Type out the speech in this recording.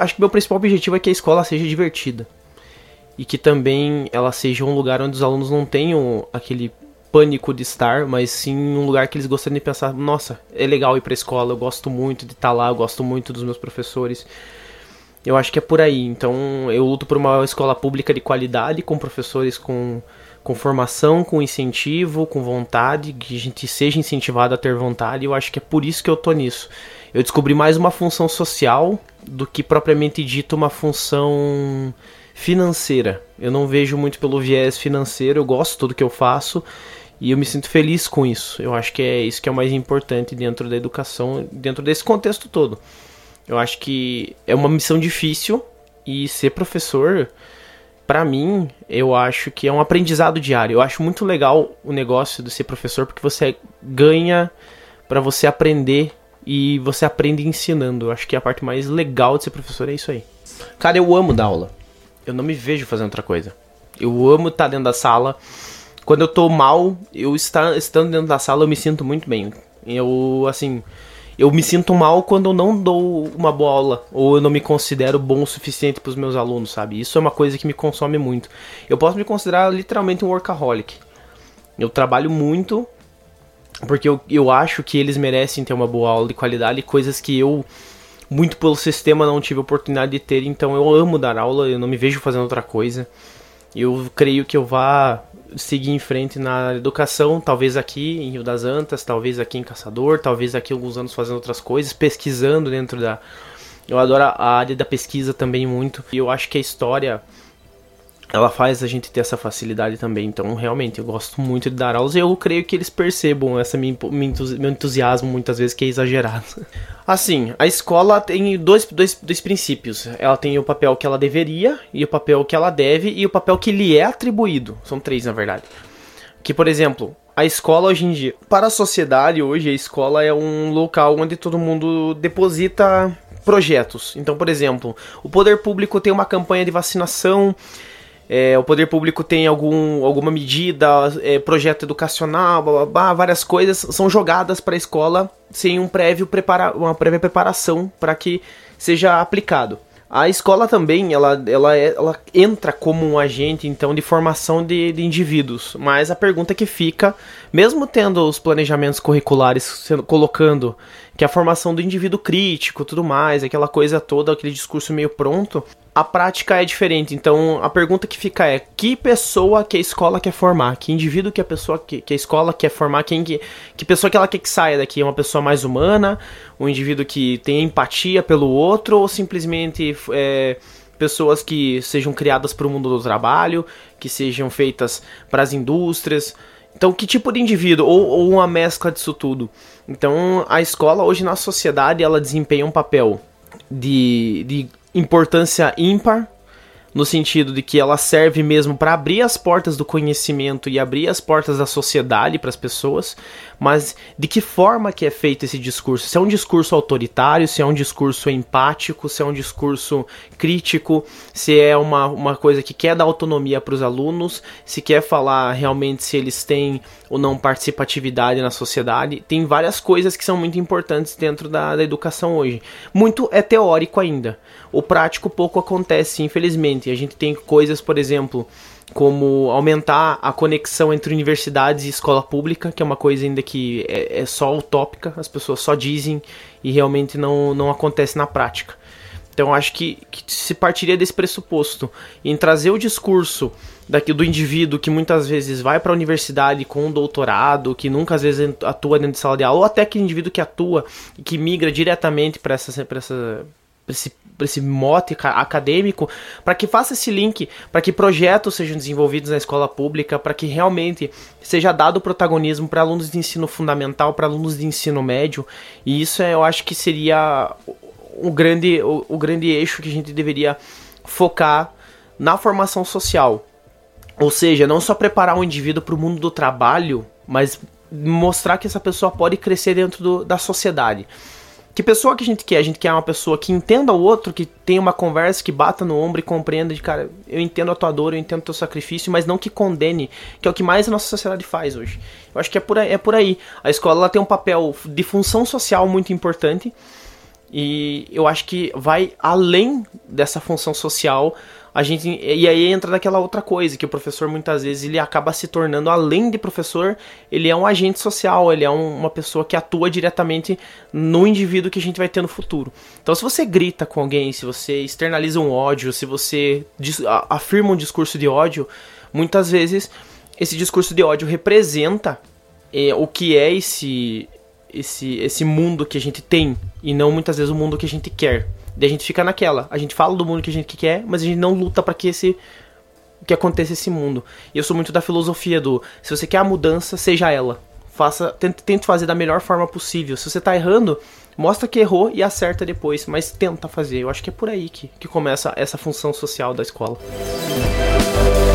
acho que meu principal objetivo é que a escola seja divertida. E que também ela seja um lugar onde os alunos não tenham aquele pânico de estar, mas sim um lugar que eles gostariam de pensar, nossa, é legal ir pra escola, eu gosto muito de estar tá lá, eu gosto muito dos meus professores. Eu acho que é por aí. Então, eu luto por uma escola pública de qualidade, com professores com, com formação, com incentivo, com vontade, que a gente seja incentivado a ter vontade. Eu acho que é por isso que eu tô nisso. Eu descobri mais uma função social do que propriamente dito uma função financeira. Eu não vejo muito pelo viés financeiro, eu gosto de tudo que eu faço e eu me sinto feliz com isso. Eu acho que é isso que é o mais importante dentro da educação, dentro desse contexto todo. Eu acho que é uma missão difícil e ser professor, para mim, eu acho que é um aprendizado diário. Eu acho muito legal o negócio de ser professor porque você ganha para você aprender e você aprende ensinando. Eu acho que a parte mais legal de ser professor é isso aí. Cara, eu amo dar aula. Eu não me vejo fazendo outra coisa. Eu amo estar dentro da sala. Quando eu tô mal, eu estar, estando dentro da sala, eu me sinto muito bem. Eu, assim, eu me sinto mal quando eu não dou uma boa aula ou eu não me considero bom o suficiente para os meus alunos, sabe? Isso é uma coisa que me consome muito. Eu posso me considerar literalmente um workaholic. Eu trabalho muito porque eu, eu acho que eles merecem ter uma boa aula de qualidade, coisas que eu muito pelo sistema não tive oportunidade de ter, então eu amo dar aula, eu não me vejo fazendo outra coisa. Eu creio que eu vá seguir em frente na educação, talvez aqui em Rio das Antas, talvez aqui em Caçador, talvez aqui alguns anos fazendo outras coisas, pesquisando dentro da. Eu adoro a área da pesquisa também muito. E eu acho que a história ela faz a gente ter essa facilidade também. Então, realmente, eu gosto muito de dar aulas e eu creio que eles percebam minha, meu entusiasmo muitas vezes que é exagerado. Assim, a escola tem dois, dois, dois princípios. Ela tem o papel que ela deveria, e o papel que ela deve, e o papel que lhe é atribuído. São três, na verdade. Que, por exemplo, a escola hoje em dia, para a sociedade hoje, a escola é um local onde todo mundo deposita projetos. Então, por exemplo, o poder público tem uma campanha de vacinação é, o poder público tem algum, alguma medida, é, projeto educacional, blá, blá, blá, várias coisas são jogadas para a escola sem um prévio prepara uma prévia preparação para que seja aplicado. A escola também, ela, ela, é, ela entra como um agente, então, de formação de, de indivíduos. Mas a pergunta que fica, mesmo tendo os planejamentos curriculares sendo, colocando que a formação do indivíduo crítico, tudo mais, aquela coisa toda, aquele discurso meio pronto, a prática é diferente. Então a pergunta que fica é: que pessoa que a escola quer formar? Que indivíduo que a pessoa que, que a escola quer formar? Quem que, que pessoa que ela quer que saia daqui? É uma pessoa mais humana? Um indivíduo que tem empatia pelo outro? Ou simplesmente é, pessoas que sejam criadas para o mundo do trabalho, que sejam feitas para as indústrias? Então, que tipo de indivíduo? Ou, ou uma mescla disso tudo? Então, a escola hoje na sociedade ela desempenha um papel de, de importância ímpar no sentido de que ela serve mesmo para abrir as portas do conhecimento e abrir as portas da sociedade para as pessoas, mas de que forma que é feito esse discurso? Se é um discurso autoritário, se é um discurso empático, se é um discurso crítico, se é uma, uma coisa que quer dar autonomia para os alunos, se quer falar realmente se eles têm ou não participatividade na sociedade, tem várias coisas que são muito importantes dentro da, da educação hoje. Muito é teórico ainda. O prático pouco acontece, infelizmente. A gente tem coisas, por exemplo, como aumentar a conexão entre universidades e escola pública, que é uma coisa ainda que é, é só utópica, as pessoas só dizem e realmente não, não acontece na prática. Então acho que, que, se partiria desse pressuposto em trazer o discurso daqui do indivíduo que muitas vezes vai para a universidade com um doutorado, que nunca às vezes atua dentro de sala de aula, ou até aquele indivíduo que atua e que migra diretamente para essa, essa, esse, esse mote acadêmico, para que faça esse link, para que projetos sejam desenvolvidos na escola pública, para que realmente seja dado protagonismo para alunos de ensino fundamental, para alunos de ensino médio, e isso eu acho que seria o grande, o, o grande eixo que a gente deveria focar na formação social. Ou seja, não só preparar o um indivíduo para o mundo do trabalho, mas mostrar que essa pessoa pode crescer dentro do, da sociedade. Que pessoa que a gente quer? A gente quer uma pessoa que entenda o outro, que tenha uma conversa, que bata no ombro e compreenda de, cara, eu entendo a tua dor, eu entendo o teu sacrifício, mas não que condene, que é o que mais a nossa sociedade faz hoje. Eu acho que é por aí. É por aí. A escola tem um papel de função social muito importante, E eu acho que vai além dessa função social. A gente e aí entra naquela outra coisa que o professor muitas vezes ele acaba se tornando além de professor, ele é um agente social, ele é um, uma pessoa que atua diretamente no indivíduo que a gente vai ter no futuro. Então se você grita com alguém, se você externaliza um ódio, se você afirma um discurso de ódio, muitas vezes esse discurso de ódio representa é, o que é esse esse, esse mundo que a gente tem e não muitas vezes o mundo que a gente quer. Daí a gente fica naquela. A gente fala do mundo que a gente quer, mas a gente não luta para que esse que aconteça esse mundo. E eu sou muito da filosofia do se você quer a mudança, seja ela. Faça, tente, tente fazer da melhor forma possível. Se você tá errando, mostra que errou e acerta depois, mas tenta fazer. Eu acho que é por aí que, que começa essa função social da escola. Música